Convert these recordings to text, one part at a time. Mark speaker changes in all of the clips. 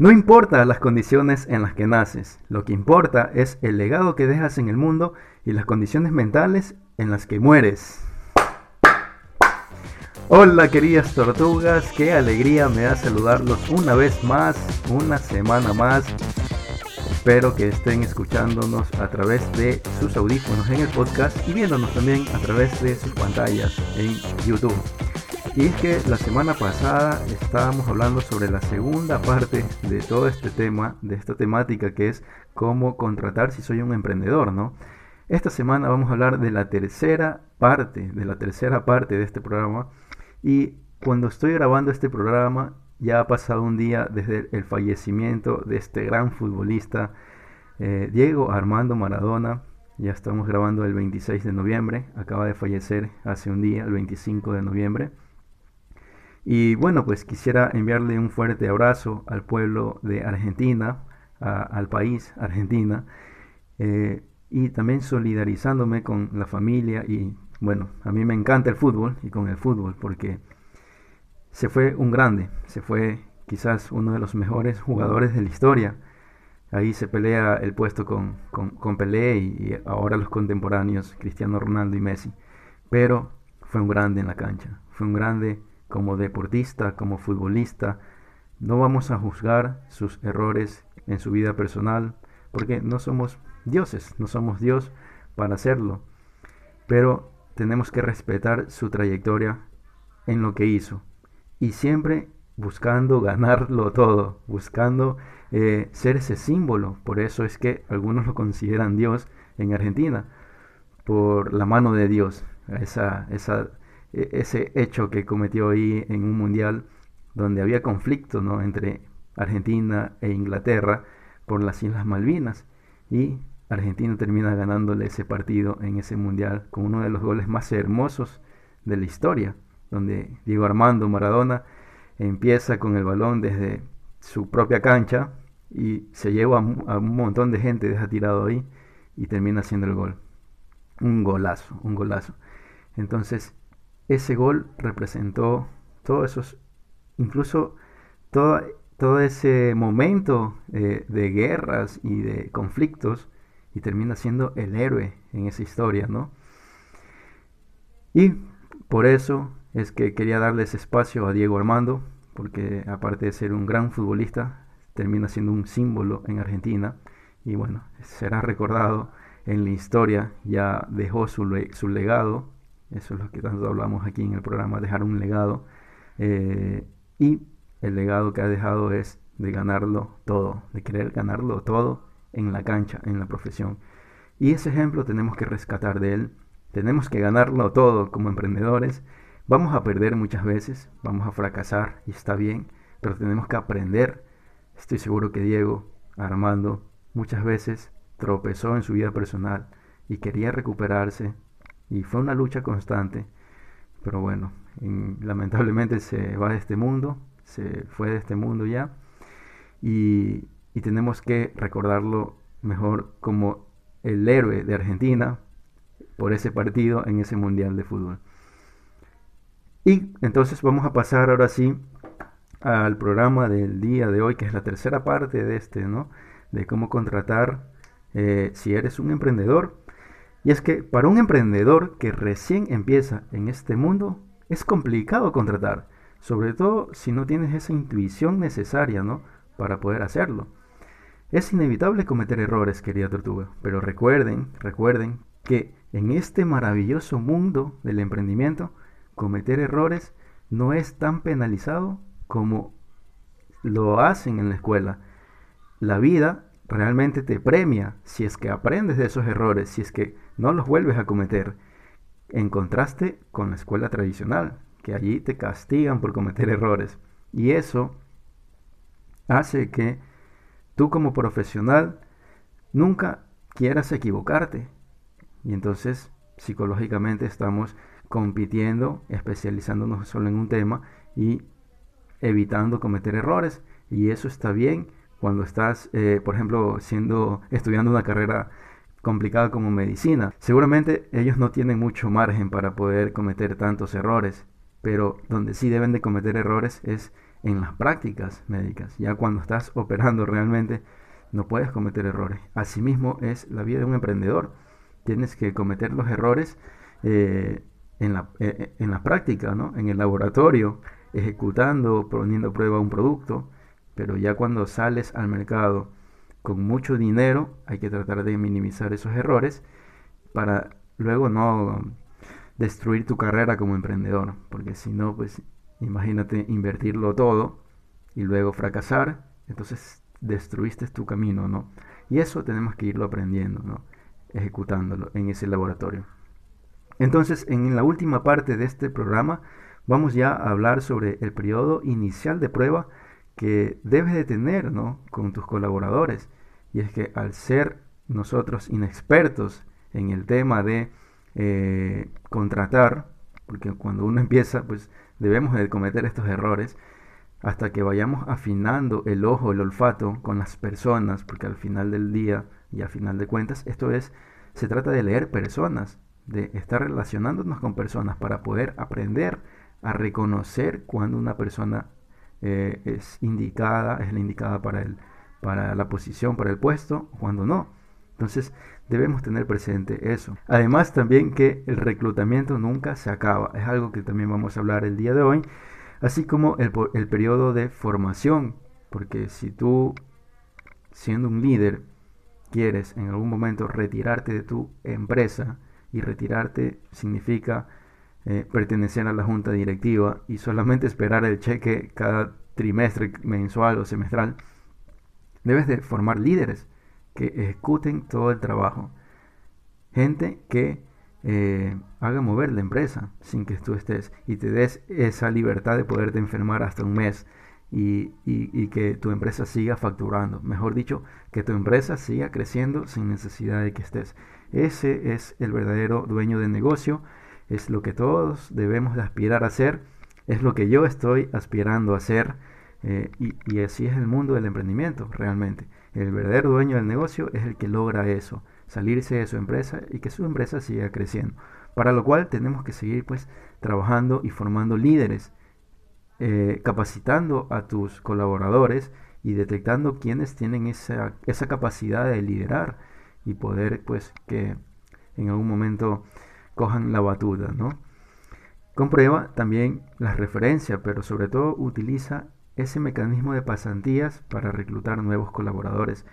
Speaker 1: No importa las condiciones en las que naces, lo que importa es el legado que dejas en el mundo y las condiciones mentales en las que mueres. Hola queridas tortugas, qué alegría me da saludarlos una vez más, una semana más. Espero que estén escuchándonos a través de sus audífonos en el podcast y viéndonos también a través de sus pantallas en YouTube. Y es que la semana pasada estábamos hablando sobre la segunda parte de todo este tema, de esta temática que es cómo contratar si soy un emprendedor, ¿no? Esta semana vamos a hablar de la tercera parte, de la tercera parte de este programa. Y cuando estoy grabando este programa, ya ha pasado un día desde el fallecimiento de este gran futbolista, eh, Diego Armando Maradona. Ya estamos grabando el 26 de noviembre, acaba de fallecer hace un día, el 25 de noviembre. Y bueno, pues quisiera enviarle un fuerte abrazo al pueblo de Argentina, al país Argentina, eh, y también solidarizándome con la familia y bueno, a mí me encanta el fútbol y con el fútbol porque se fue un grande, se fue quizás uno de los mejores jugadores de la historia. Ahí se pelea el puesto con, con, Pelé y, y ahora los contemporáneos, Cristiano Ronaldo y Messi. Pero fue un grande en la cancha, fue un grande como deportista, como futbolista, no vamos a juzgar sus errores en su vida personal, porque no somos dioses, no somos Dios para hacerlo, pero tenemos que respetar su trayectoria en lo que hizo y siempre buscando ganarlo todo, buscando eh, ser ese símbolo. Por eso es que algunos lo consideran Dios en Argentina, por la mano de Dios, esa, esa ese hecho que cometió ahí en un mundial donde había conflicto ¿no? entre Argentina e Inglaterra por las Islas Malvinas y Argentina termina ganándole ese partido en ese mundial con uno de los goles más hermosos de la historia, donde Diego Armando Maradona empieza con el balón desde su propia cancha y se lleva a, un montón de gente, deja tirado ahí y termina haciendo el gol. Un golazo, un golazo. Entonces, ese gol representó todos esos, incluso todo, todo ese momento eh, de guerras y de conflictos y termina siendo el héroe en esa historia, ¿no? Y por eso es que quería darles espacio a Diego Armando, porque aparte de ser un gran futbolista, termina siendo un símbolo en Argentina y bueno, será recordado en la historia, ya dejó su, su legado eso es lo que tanto hablamos aquí en el programa, dejar un legado. Eh, y el legado que ha dejado es de ganarlo todo, de querer ganarlo todo en la cancha, en la profesión. Y ese ejemplo tenemos que rescatar de él. Tenemos que ganarlo todo como emprendedores. Vamos a perder muchas veces, vamos a fracasar y está bien, pero tenemos que aprender. Estoy seguro que Diego Armando muchas veces tropezó en su vida personal y quería recuperarse, y fue una lucha constante, pero bueno, lamentablemente se va de este mundo, se fue de este mundo ya, y, y tenemos que recordarlo mejor como el héroe de Argentina por ese partido en ese Mundial de Fútbol. Y entonces vamos a pasar ahora sí al programa del día de hoy, que es la tercera parte de este, ¿no? De cómo contratar eh, si eres un emprendedor y es que para un emprendedor que recién empieza en este mundo es complicado contratar, sobre todo si no tienes esa intuición necesaria, ¿no? Para poder hacerlo. Es inevitable cometer errores, querida tortuga, pero recuerden, recuerden que en este maravilloso mundo del emprendimiento, cometer errores no es tan penalizado como lo hacen en la escuela. La vida realmente te premia si es que aprendes de esos errores, si es que no los vuelves a cometer. En contraste con la escuela tradicional, que allí te castigan por cometer errores. Y eso hace que tú como profesional nunca quieras equivocarte. Y entonces psicológicamente estamos compitiendo, especializándonos solo en un tema y evitando cometer errores. Y eso está bien cuando estás, eh, por ejemplo, siendo, estudiando una carrera complicada como medicina. Seguramente ellos no tienen mucho margen para poder cometer tantos errores, pero donde sí deben de cometer errores es en las prácticas médicas. Ya cuando estás operando realmente no puedes cometer errores. Asimismo es la vida de un emprendedor. Tienes que cometer los errores eh, en, la, eh, eh, en práctica, ¿no? en el laboratorio, ejecutando, poniendo a prueba un producto. Pero ya cuando sales al mercado con mucho dinero, hay que tratar de minimizar esos errores para luego no destruir tu carrera como emprendedor. Porque si no, pues imagínate invertirlo todo y luego fracasar. Entonces destruiste tu camino, ¿no? Y eso tenemos que irlo aprendiendo, ¿no? Ejecutándolo en ese laboratorio. Entonces, en la última parte de este programa, vamos ya a hablar sobre el periodo inicial de prueba que debes de tener, ¿no? Con tus colaboradores. Y es que al ser nosotros inexpertos en el tema de eh, contratar, porque cuando uno empieza, pues debemos de cometer estos errores, hasta que vayamos afinando el ojo, el olfato con las personas, porque al final del día y al final de cuentas, esto es, se trata de leer personas, de estar relacionándonos con personas para poder aprender a reconocer cuando una persona eh, es indicada, es la indicada para, el, para la posición, para el puesto, cuando no. Entonces debemos tener presente eso. Además también que el reclutamiento nunca se acaba. Es algo que también vamos a hablar el día de hoy así como el, el periodo de formación, porque si tú, siendo un líder, quieres en algún momento retirarte de tu empresa, y retirarte significa eh, pertenecer a la junta directiva y solamente esperar el cheque cada trimestre, mensual o semestral, debes de formar líderes que ejecuten todo el trabajo. Gente que eh, haga mover la empresa sin que tú estés y te des esa libertad de poderte enfermar hasta un mes y, y, que tu empresa siga facturando. Mejor dicho, que tu empresa siga creciendo sin necesidad de que estés. Ese es el verdadero dueño del negocio, es lo que todos debemos de aspirar a hacer, es lo que yo estoy aspirando a hacer eh, y, así es el mundo del emprendimiento realmente. El verdadero dueño del negocio es el que logra eso salirse de su empresa y que su empresa siga creciendo. Para lo cual tenemos que seguir pues trabajando y formando líderes, eh, capacitando a tus colaboradores y detectando quienes tienen esa, esa capacidad de liderar y poder pues que en algún momento cojan la batuta, ¿no? Comprueba también las referencias, pero sobre todo utiliza ese mecanismo de pasantías para reclutar nuevos colaboradores.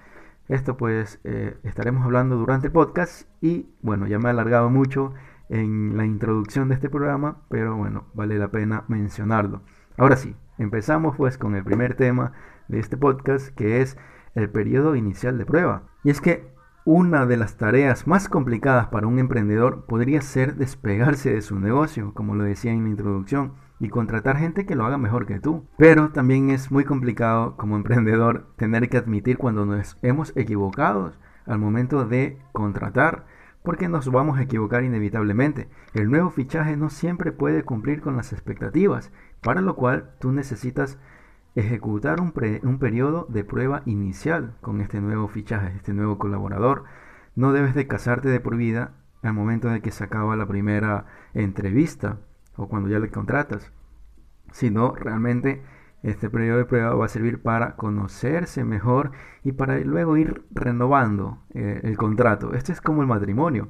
Speaker 1: Esto pues eh, estaremos hablando durante el podcast y bueno, ya me he alargado mucho en la introducción de este programa, pero bueno, vale la pena mencionarlo. Ahora sí, empezamos pues con el primer tema de este podcast que es el periodo inicial de prueba. Y es que una de las tareas más complicadas para un emprendedor podría ser despegarse de su negocio, como lo decía en la introducción y contratar gente que lo haga mejor que tú. Pero también es muy complicado como emprendedor tener que admitir cuando nos hemos equivocado al momento de contratar, porque nos vamos a equivocar inevitablemente. El nuevo fichaje no siempre puede cumplir con las expectativas, para lo cual tú necesitas ejecutar un, un periodo de prueba inicial con este nuevo fichaje, este nuevo colaborador. No debes de casarte de por vida al momento de que se acaba la primera entrevista o cuando ya le contratas, sino realmente este periodo de prueba va a servir para conocerse mejor y para luego ir renovando eh, el contrato. Esto es como el matrimonio.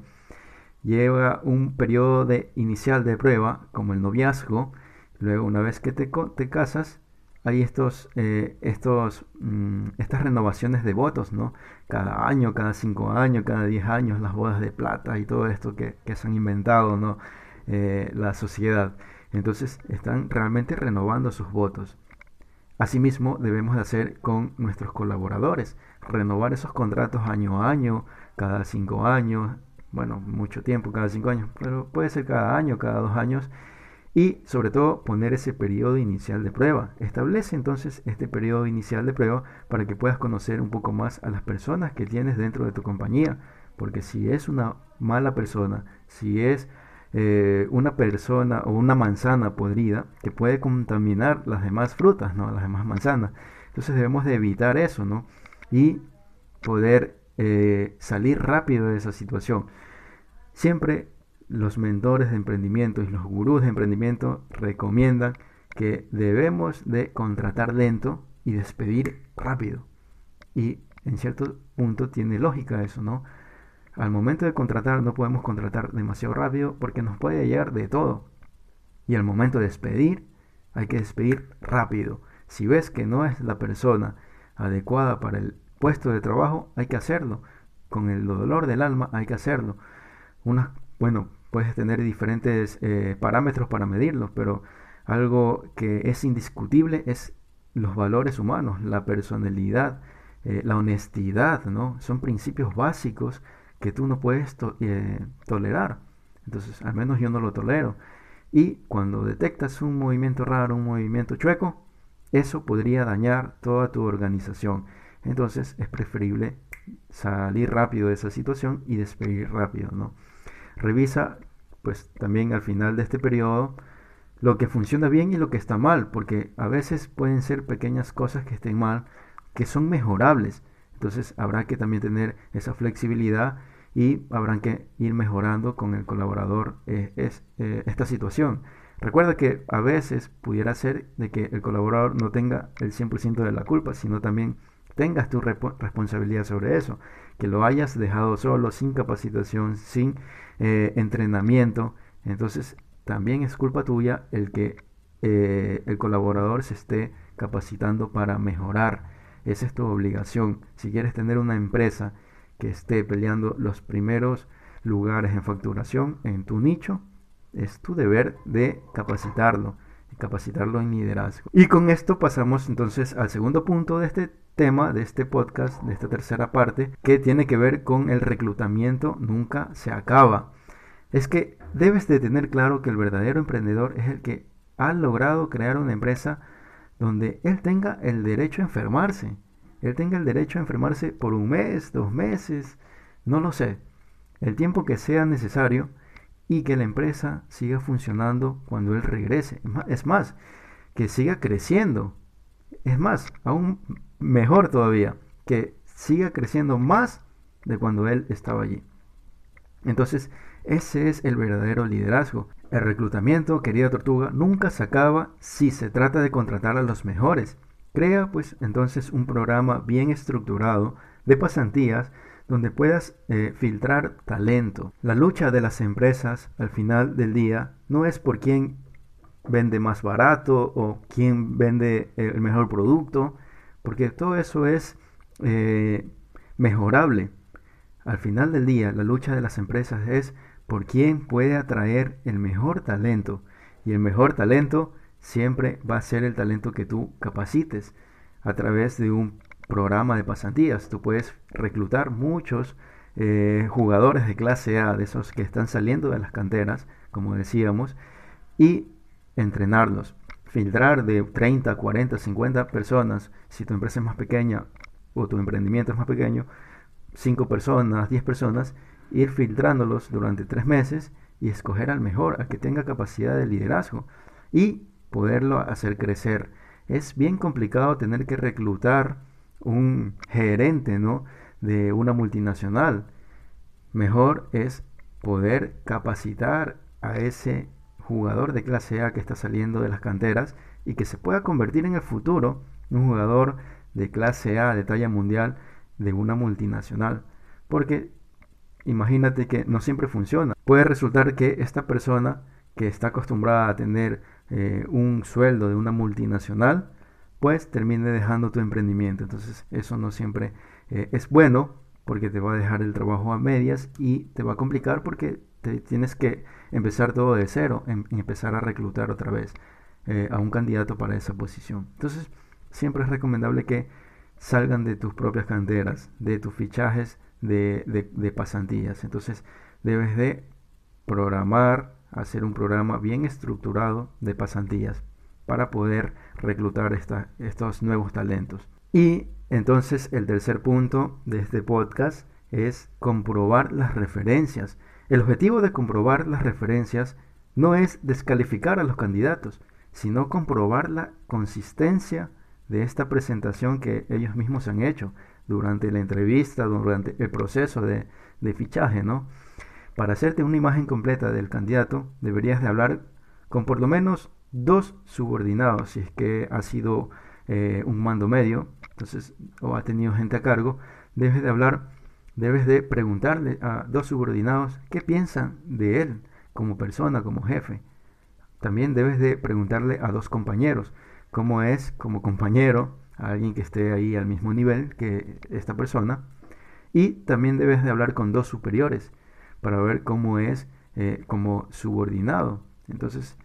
Speaker 1: Lleva un periodo inicial de prueba, como el noviazgo. Luego, una vez que te casas, hay estos, eh, estos, mm, estas renovaciones de votos, ¿no? Cada año, cada cinco años, cada diez años, las bodas de plata y todo esto que, se han inventado, ¿no? Eh, la sociedad. Entonces están realmente renovando sus votos. Asimismo, debemos de hacer con nuestros colaboradores, renovar esos contratos año a año, cada cinco años, bueno, mucho tiempo, cada cinco años, pero puede ser cada año, cada dos años, y sobre todo poner ese periodo inicial de prueba. Establece entonces este periodo inicial de prueba para que puedas conocer un poco más a las personas que tienes dentro de tu compañía, porque si es una mala persona, si es eh, una persona o una manzana podrida que puede contaminar las demás frutas, ¿no? Las demás manzanas. Entonces debemos de evitar eso, ¿no? Y poder eh, salir rápido de esa situación. Siempre los mentores de emprendimiento y los gurús de emprendimiento recomiendan que debemos de contratar lento y despedir rápido. Y en cierto punto tiene lógica eso, ¿no? Al momento de contratar no podemos contratar demasiado rápido porque nos puede llegar de todo. Y al momento de despedir hay que despedir rápido. Si ves que no es la persona adecuada para el puesto de trabajo, hay que hacerlo. Con el dolor del alma hay que hacerlo. Una, bueno, puedes tener diferentes eh, parámetros para medirlo, pero algo que es indiscutible es los valores humanos, la personalidad, eh, la honestidad, ¿no? Son principios básicos que tú no puedes eh, tolerar. Entonces, al menos yo no lo tolero. Y cuando detectas un movimiento raro, un movimiento chueco, eso podría dañar toda tu organización. Entonces es preferible salir rápido de esa situación y despedir rápido, ¿no? Revisa, pues también al final de este periodo, lo que funciona bien y lo que está mal, porque a veces pueden ser pequeñas cosas que estén mal, que son mejorables. Entonces habrá que también tener esa flexibilidad y habrán que ir mejorando con el colaborador eh, es, eh, esta situación. Recuerda que a veces pudiera ser de que el colaborador no tenga el 100% de la culpa, sino también tengas tu responsabilidad sobre eso, que lo hayas dejado solo, sin capacitación, sin eh, entrenamiento. Entonces también es culpa tuya el que el colaborador se esté capacitando para mejorar. Esa es tu obligación. Si quieres tener una empresa que esté peleando los primeros lugares en facturación en tu nicho, es tu deber de capacitarlo, capacitarlo en liderazgo. Y con esto pasamos entonces al segundo punto de este tema, de este podcast, de esta tercera parte, que tiene que ver con el reclutamiento nunca se acaba. Es que debes de tener claro que el verdadero emprendedor es el que ha logrado crear una empresa donde él tenga el derecho a enfermarse él tenga el derecho a enfermarse por un mes, dos meses, no lo sé, el tiempo que sea necesario y que la empresa siga funcionando cuando él regrese. Es más, que siga creciendo. Es más, aún mejor todavía, que siga creciendo más de cuando él estaba allí. Entonces, ese es el verdadero liderazgo. El reclutamiento, querida tortuga, nunca se acaba si se trata de contratar a los mejores. Crea pues entonces un programa bien estructurado de pasantías donde puedas eh, filtrar talento. La lucha de las empresas al final del día no es por quién vende más barato o quién vende el mejor producto, porque todo eso es eh, mejorable. Al final del día, la lucha de las empresas es por quién puede atraer el mejor talento. Y el mejor talento siempre va a ser el talento que tú capacites a través de un programa de pasantías. Tú puedes reclutar muchos eh, jugadores de clase A, de esos que están saliendo de las canteras, como decíamos, y entrenarlos. Filtrar de 30, 40, 50 personas, si tu empresa es más pequeña o tu emprendimiento es más pequeño, 5 personas, 10 personas, ir filtrándolos durante 3 meses y escoger al mejor, al que tenga capacidad de liderazgo. Y poderlo hacer crecer. Es bien complicado tener que reclutar un gerente, ¿no? De una multinacional. Mejor es poder capacitar a ese jugador de clase A que está saliendo de las canteras y que se pueda convertir en el futuro un jugador de clase A de talla mundial de una multinacional. Porque imagínate que no siempre funciona. Puede resultar que esta persona que está acostumbrada a tener eh, un sueldo de una multinacional, pues termine dejando tu emprendimiento. Entonces eso no siempre eh, es bueno porque te va a dejar el trabajo a medias y te va a complicar porque te tienes que empezar todo de cero, em, empezar a reclutar otra vez eh, a un candidato para esa posición. Entonces siempre es recomendable que salgan de tus propias canteras, de tus fichajes de, de pasantías. Entonces debes de programar hacer un programa bien estructurado de pasantías para poder reclutar estos nuevos talentos. Y entonces el tercer punto de este podcast es comprobar las referencias. El objetivo de comprobar las referencias no es descalificar a los candidatos, sino comprobar la consistencia de esta presentación que ellos mismos han hecho durante la entrevista, durante el proceso de, fichaje, ¿no? Para hacerte una imagen completa del candidato, deberías de hablar con por lo menos dos subordinados, si es que ha sido eh, un mando medio, entonces, o ha tenido gente a cargo, debes de hablar, debes de preguntarle a dos subordinados qué piensan de él como persona, como jefe. También debes de preguntarle a dos compañeros cómo es como compañero, a alguien que esté ahí al mismo nivel que esta persona. Y también debes de hablar con dos superiores para ver cómo es eh, como subordinado. Entonces,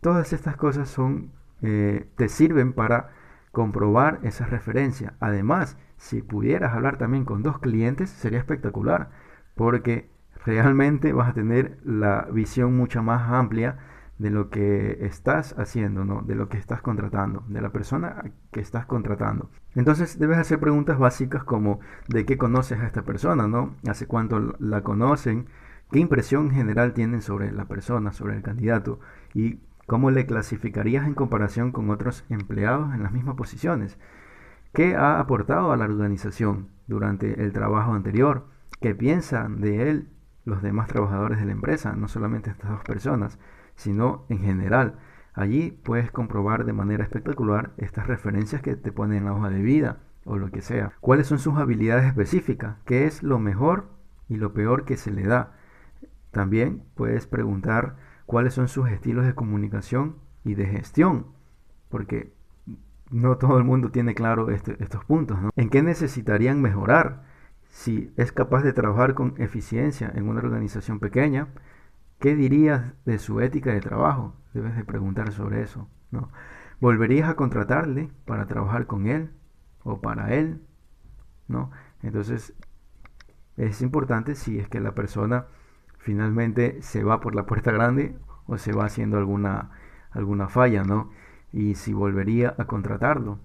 Speaker 1: todas estas cosas son, eh, te sirven para comprobar esa referencia. Además, si pudieras hablar también con dos clientes, sería espectacular, porque realmente vas a tener la visión mucho más amplia de lo que estás haciendo, ¿no? de lo que estás contratando, de la persona que estás contratando. Entonces debes hacer preguntas básicas como de qué conoces a esta persona, ¿no? ¿Hace cuánto la conocen? ¿Qué impresión general tienen sobre la persona, sobre el candidato? ¿Y cómo le clasificarías en comparación con otros empleados en las mismas posiciones? ¿Qué ha aportado a la organización durante el trabajo anterior? ¿Qué piensan de él los demás trabajadores de la empresa, no solamente estas dos personas? sino en general. Allí puedes comprobar de manera espectacular estas referencias que te ponen en la hoja de vida o lo que sea. ¿Cuáles son sus habilidades específicas? ¿Qué es lo mejor y lo peor que se le da? También puedes preguntar cuáles son sus estilos de comunicación y de gestión, porque no todo el mundo tiene claro este, estos puntos. ¿En qué necesitarían mejorar? Si es capaz de trabajar con eficiencia en una organización pequeña, ¿Qué dirías de su ética de trabajo? Debes de preguntar sobre eso, ¿no? ¿Volverías a contratarle para trabajar con él o para él? ¿No? Entonces, es importante si es que la persona finalmente se va por la puerta grande o se va haciendo alguna, alguna falla, ¿no? Y si volvería a contratarlo.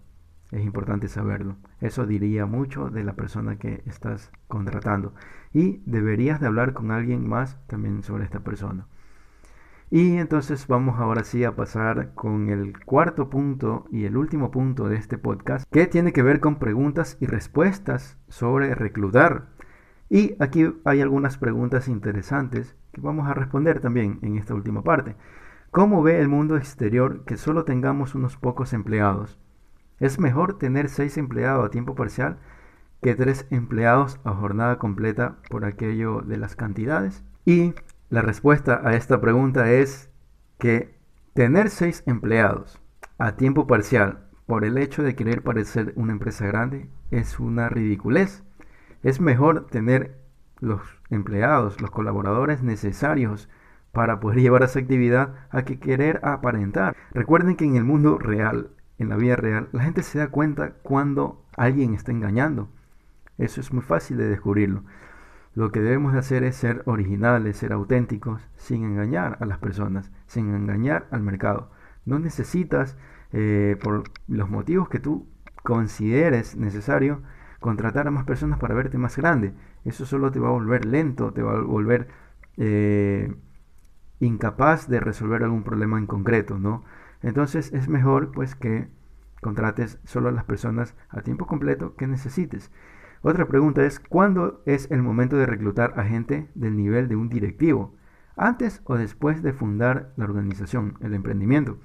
Speaker 1: Es importante saberlo. Eso diría mucho de la persona que estás contratando. Y deberías de hablar con alguien más también sobre esta persona. Y entonces vamos ahora sí a pasar con el cuarto punto y el último punto de este podcast, que tiene que ver con preguntas y respuestas sobre reclutar. Y aquí hay algunas preguntas interesantes que vamos a responder también en esta última parte. ¿Cómo ve el mundo exterior que solo tengamos unos pocos empleados? Es mejor tener seis empleados a tiempo parcial que tres empleados a jornada completa por aquello de las cantidades. Y la respuesta a esta pregunta es que tener seis empleados a tiempo parcial por el hecho de querer parecer una empresa grande es una ridiculez. Es mejor tener los empleados, los colaboradores necesarios para poder llevar esa actividad a que querer aparentar. Recuerden que en el mundo real en la vida real, la gente se da cuenta cuando alguien está engañando. Eso es muy fácil de descubrirlo. Lo que debemos de hacer es ser originales, ser auténticos, sin engañar a las personas, sin engañar al mercado. No necesitas, eh, por los motivos que tú consideres necesario, contratar a más personas para verte más grande. Eso solo te va a volver lento, te va a volver eh, incapaz de resolver algún problema en concreto, ¿no? Entonces es mejor pues que contrates solo a las personas a tiempo completo que necesites. Otra pregunta es, ¿cuándo es el momento de reclutar a gente del nivel de un directivo? ¿Antes o después de fundar la organización, el emprendimiento?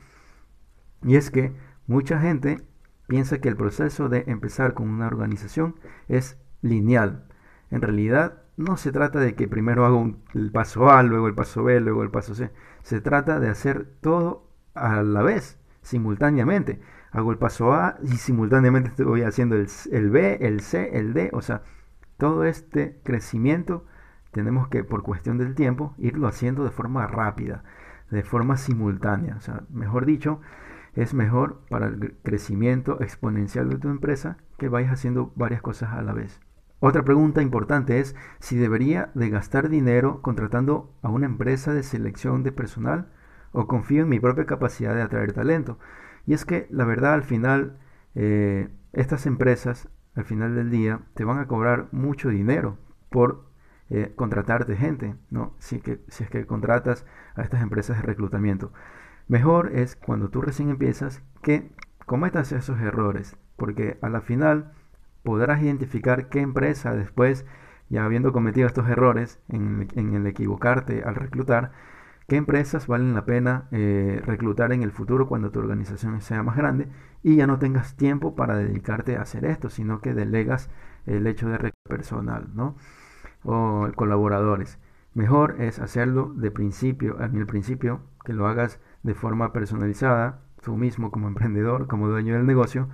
Speaker 1: Y es que mucha gente piensa que el proceso de empezar con una organización es lineal. En realidad no se trata de que primero hago el paso A, luego el paso B, luego el paso C. Se trata de hacer todo a la vez, simultáneamente. Hago el paso A y simultáneamente estoy haciendo el, el B, el C, el D. O sea, todo este crecimiento tenemos que, por cuestión del tiempo, irlo haciendo de forma rápida, de forma simultánea. O sea, mejor dicho, es mejor para el crecimiento exponencial de tu empresa que vayas haciendo varias cosas a la vez. Otra pregunta importante es si debería de gastar dinero contratando a una empresa de selección de personal o confío en mi propia capacidad de atraer talento. Y es que la verdad al final, eh, estas empresas al final del día te van a cobrar mucho dinero por eh, contratarte gente, ¿no? Que, si es que contratas a estas empresas de reclutamiento. Mejor es cuando tú recién empiezas que cometas esos errores, porque a la final podrás identificar qué empresa después, ya habiendo cometido estos errores en, en el equivocarte al reclutar, qué empresas valen la pena eh, reclutar en el futuro cuando tu organización sea más grande y ya no tengas tiempo para dedicarte a hacer esto, sino que delegas el hecho de personal, ¿no? O colaboradores. Mejor es hacerlo de principio, en el principio, que lo hagas de forma personalizada, tú mismo como emprendedor, como dueño del negocio,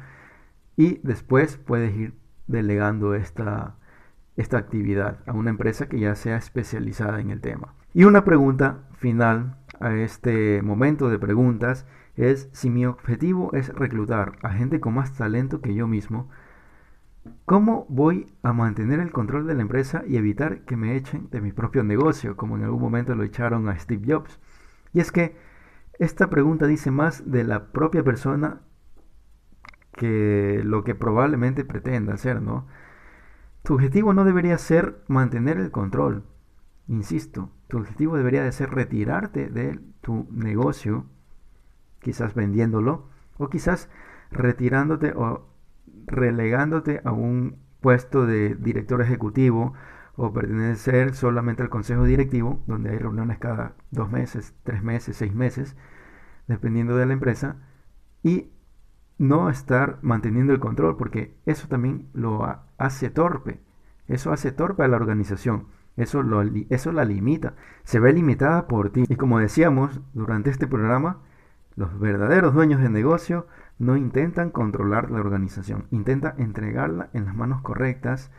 Speaker 1: y después puedes ir delegando esta, esta actividad a una empresa que ya sea especializada en el tema. Y una pregunta final a este momento de preguntas es si mi objetivo es reclutar a gente con más talento que yo mismo, ¿cómo voy a mantener el control de la empresa y evitar que me echen de mi propio negocio, como en algún momento lo echaron a Steve Jobs? Y es que esta pregunta dice más de la propia persona que lo que probablemente pretenda hacer, ¿no? Tu objetivo no debería ser mantener el control, insisto, tu objetivo debería de ser retirarte de tu negocio, quizás vendiéndolo, o quizás retirándote o relegándote a un puesto de director ejecutivo o pertenecer solamente al consejo directivo, donde hay reuniones cada dos meses, tres meses, seis meses, dependiendo de la empresa, y no estar manteniendo el control, porque eso también lo hace torpe, eso hace torpe a la organización, eso, lo, eso la limita, se ve limitada por ti. Y como decíamos durante este programa, los verdaderos dueños de negocio no intentan controlar la organización, intentan entregarla en las manos correctas,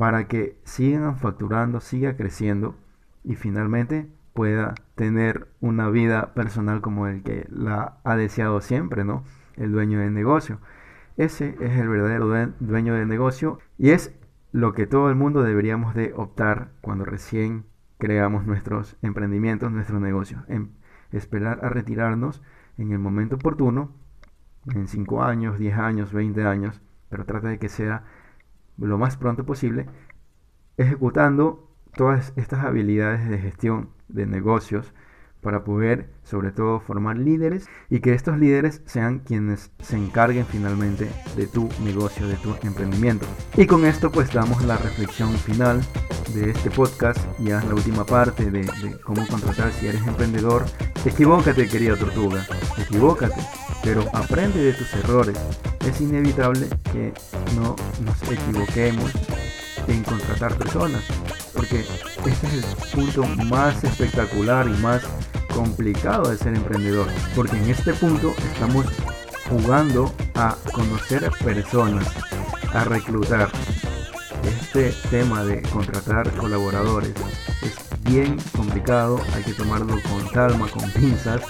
Speaker 1: para que sigan facturando, siga creciendo y finalmente pueda tener una vida personal como el que la ha deseado siempre, ¿no? El dueño del negocio. Ese es el verdadero dueño del negocio y es lo que todo el mundo deberíamos de optar cuando recién creamos nuestros emprendimientos, nuestros negocios. En esperar a retirarnos en el momento oportuno, en 5 años, 10 años, 20 años, pero trata de que sea lo más pronto posible, ejecutando todas estas habilidades de gestión de negocios para poder sobre todo formar líderes y que estos líderes sean quienes se encarguen finalmente de tu negocio, de tu emprendimiento. Y con esto pues damos la reflexión final de este podcast, ya es la última parte de, cómo contratar si eres emprendedor. Equivócate querida tortuga, equivócate, pero aprende de tus errores. Es inevitable que no nos equivoquemos en contratar personas, porque este es el punto más espectacular y más complicado de ser emprendedor, porque en este punto estamos jugando a conocer personas, a reclutar. Este tema de contratar colaboradores es bien complicado, hay que tomarlo con calma, con pinzas,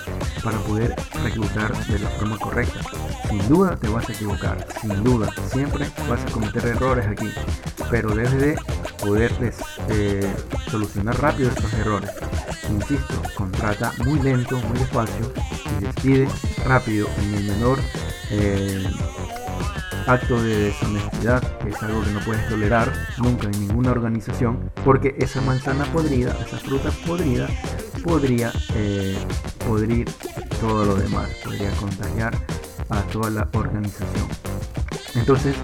Speaker 1: para poder reclutar de la forma correcta. Sin duda te vas a equivocar, sin duda, siempre vas a cometer errores aquí, pero debes de solucionar rápido estos errores. Insisto, contrata muy lento, muy despacio y despide rápido en el menor eh, acto de deshonestidad, que es algo que no puedes tolerar nunca en ninguna organización, porque esa manzana podrida, esa fruta podrida, podría eh, podrir todo lo demás, podría contagiar a toda la organización. Entonces,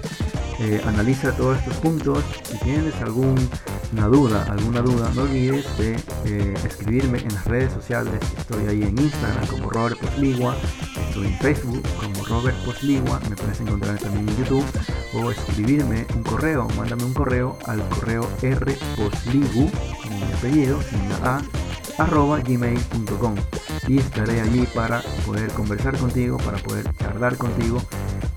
Speaker 1: eh, analiza todos estos puntos. Si tienes alguna duda, alguna duda, no olvides de eh, escribirme en las redes sociales. Estoy ahí en Instagram como Robert Posligua, estoy en Facebook como Robert Posligua, me puedes encontrar también en YouTube o escribirme un correo, mándame un correo al correo rposligu, como mi apellido, sin la A, arroba gmail.com y estaré allí para poder conversar contigo, para poder charlar contigo.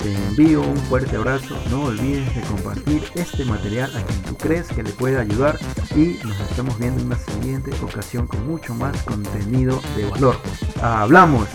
Speaker 1: Te envío un fuerte abrazo, no olvides de compartir este material a quien tú crees que le puede ayudar y nos estamos viendo en una siguiente ocasión con mucho más contenido de valor. ¡Hablamos!